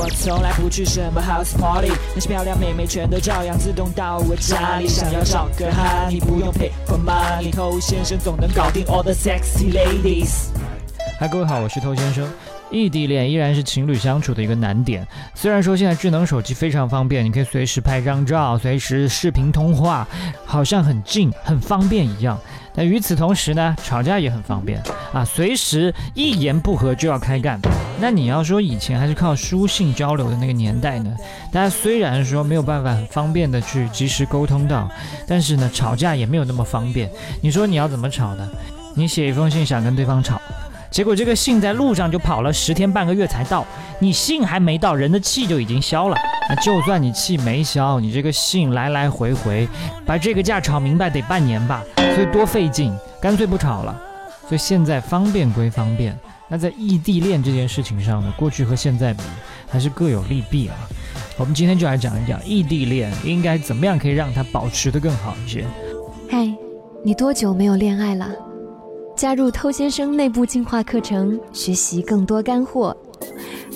我从来不去什么 house party，那些漂亮妹妹全都照样自动到我家里。想要找个哈，你不用 pay for money，偷先生总能搞定 all the sexy ladies。嗨，各位好，我是偷先生。异地恋依然是情侣相处的一个难点。虽然说现在智能手机非常方便，你可以随时拍张照，随时视频通话，好像很近很方便一样。但与此同时呢，吵架也很方便啊，随时一言不合就要开干。那你要说以前还是靠书信交流的那个年代呢，大家虽然说没有办法很方便的去及时沟通到，但是呢，吵架也没有那么方便。你说你要怎么吵呢？你写一封信想跟对方吵。结果这个信在路上就跑了十天半个月才到，你信还没到，人的气就已经消了。那就算你气没消，你这个信来来回回，把这个架吵明白得半年吧，所以多费劲，干脆不吵了。所以现在方便归方便，那在异地恋这件事情上呢，过去和现在比，还是各有利弊啊。我们今天就来讲一讲异地恋应该怎么样可以让它保持的更好一些。嗨，你多久没有恋爱了？加入偷先生内部进化课程，学习更多干货。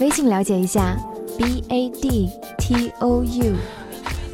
微信了解一下，b a d t o u。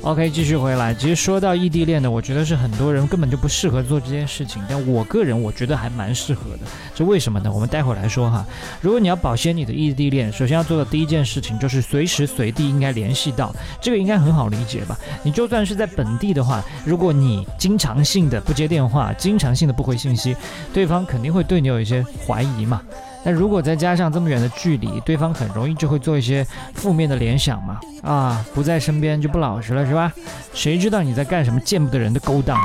OK，继续回来。其实说到异地恋呢，我觉得是很多人根本就不适合做这件事情，但我个人我觉得还蛮适合的。这为什么呢？我们待会儿来说哈。如果你要保鲜你的异地恋，首先要做的第一件事情就是随时随地应该联系到，这个应该很好理解吧？你就算是在本地的话，如果你经常性的不接电话，经常性的不回信息，对方肯定会对你有一些怀疑嘛。那如果再加上这么远的距离，对方很容易就会做一些负面的联想嘛。啊，不在身边就不老实了，是吧？谁知道你在干什么见不得人的勾当？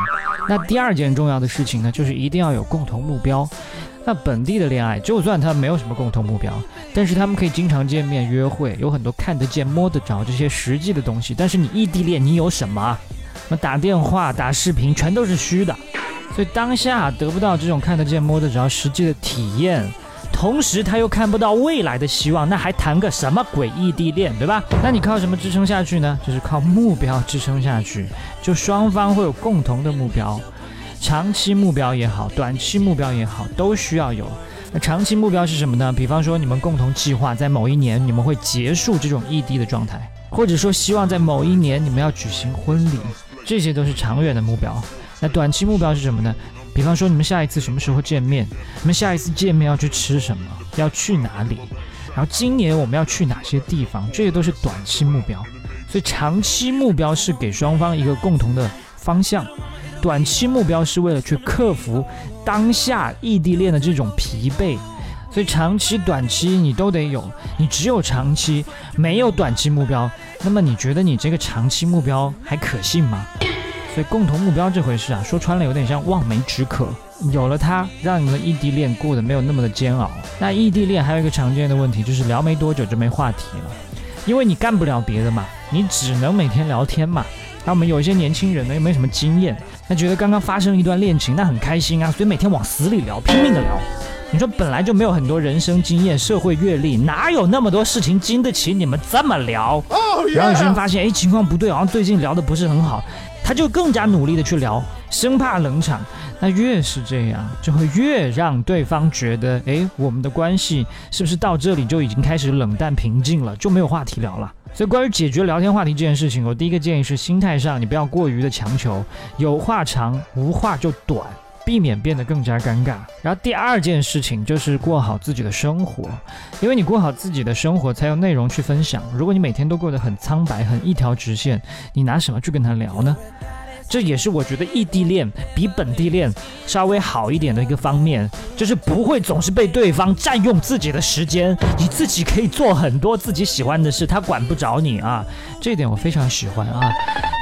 那第二件重要的事情呢，就是一定要有共同目标。那本地的恋爱，就算他没有什么共同目标，但是他们可以经常见面约会，有很多看得见摸得着这些实际的东西。但是你异地恋，你有什么？那打电话、打视频，全都是虚的。所以当下得不到这种看得见摸得着实际的体验。同时他又看不到未来的希望，那还谈个什么鬼异地恋，对吧？那你靠什么支撑下去呢？就是靠目标支撑下去。就双方会有共同的目标，长期目标也好，短期目标也好，都需要有。那长期目标是什么呢？比方说你们共同计划在某一年你们会结束这种异地的状态，或者说希望在某一年你们要举行婚礼，这些都是长远的目标。那短期目标是什么呢？比方说，你们下一次什么时候见面？你们下一次见面要去吃什么？要去哪里？然后今年我们要去哪些地方？这些都是短期目标。所以长期目标是给双方一个共同的方向，短期目标是为了去克服当下异地恋的这种疲惫。所以长期、短期你都得有。你只有长期，没有短期目标，那么你觉得你这个长期目标还可信吗？所以共同目标这回事啊，说穿了有点像望梅止渴。有了它，让你们异地恋过得没有那么的煎熬。那异地恋还有一个常见的问题，就是聊没多久就没话题了，因为你干不了别的嘛，你只能每天聊天嘛。那我们有一些年轻人呢，又没什么经验，那觉得刚刚发生一段恋情，那很开心啊，所以每天往死里聊，拼命的聊。你说本来就没有很多人生经验、社会阅历，哪有那么多事情经得起你们这么聊？然后有些人发现，哎，情况不对，好像最近聊的不是很好。他就更加努力的去聊，生怕冷场。那越是这样，就会越让对方觉得，哎，我们的关系是不是到这里就已经开始冷淡平静了，就没有话题聊了？所以，关于解决聊天话题这件事情，我第一个建议是心态上，你不要过于的强求，有话长，无话就短。避免变得更加尴尬。然后第二件事情就是过好自己的生活，因为你过好自己的生活，才有内容去分享。如果你每天都过得很苍白、很一条直线，你拿什么去跟他聊呢？这也是我觉得异地恋比本地恋稍微好一点的一个方面，就是不会总是被对方占用自己的时间，你自己可以做很多自己喜欢的事，他管不着你啊。这一点我非常喜欢啊。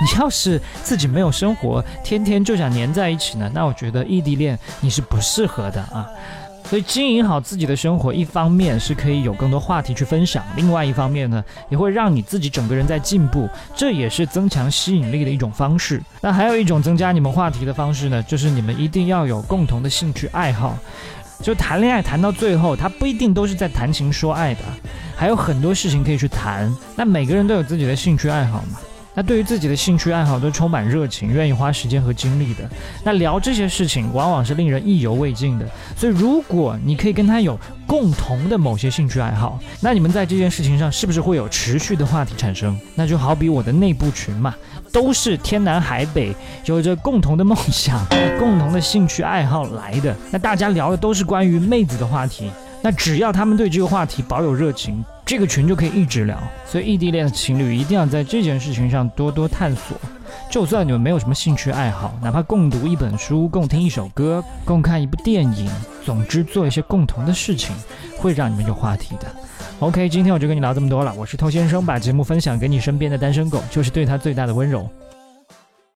你要是自己没有生活，天天就想黏在一起呢，那我觉得异地恋你是不适合的啊。所以经营好自己的生活，一方面是可以有更多话题去分享，另外一方面呢，也会让你自己整个人在进步，这也是增强吸引力的一种方式。那还有一种增加你们话题的方式呢，就是你们一定要有共同的兴趣爱好。就谈恋爱谈到最后，他不一定都是在谈情说爱的，还有很多事情可以去谈。那每个人都有自己的兴趣爱好嘛。那对于自己的兴趣爱好都充满热情，愿意花时间和精力的。那聊这些事情往往是令人意犹未尽的。所以，如果你可以跟他有共同的某些兴趣爱好，那你们在这件事情上是不是会有持续的话题产生？那就好比我的内部群嘛，都是天南海北，有着共同的梦想、共同的兴趣爱好来的。那大家聊的都是关于妹子的话题。那只要他们对这个话题保有热情，这个群就可以一直聊。所以异地恋的情侣一定要在这件事情上多多探索。就算你们没有什么兴趣爱好，哪怕共读一本书、共听一首歌、共看一部电影，总之做一些共同的事情，会让你们有话题的。OK，今天我就跟你聊这么多了。我是偷先生，把节目分享给你身边的单身狗，就是对他最大的温柔。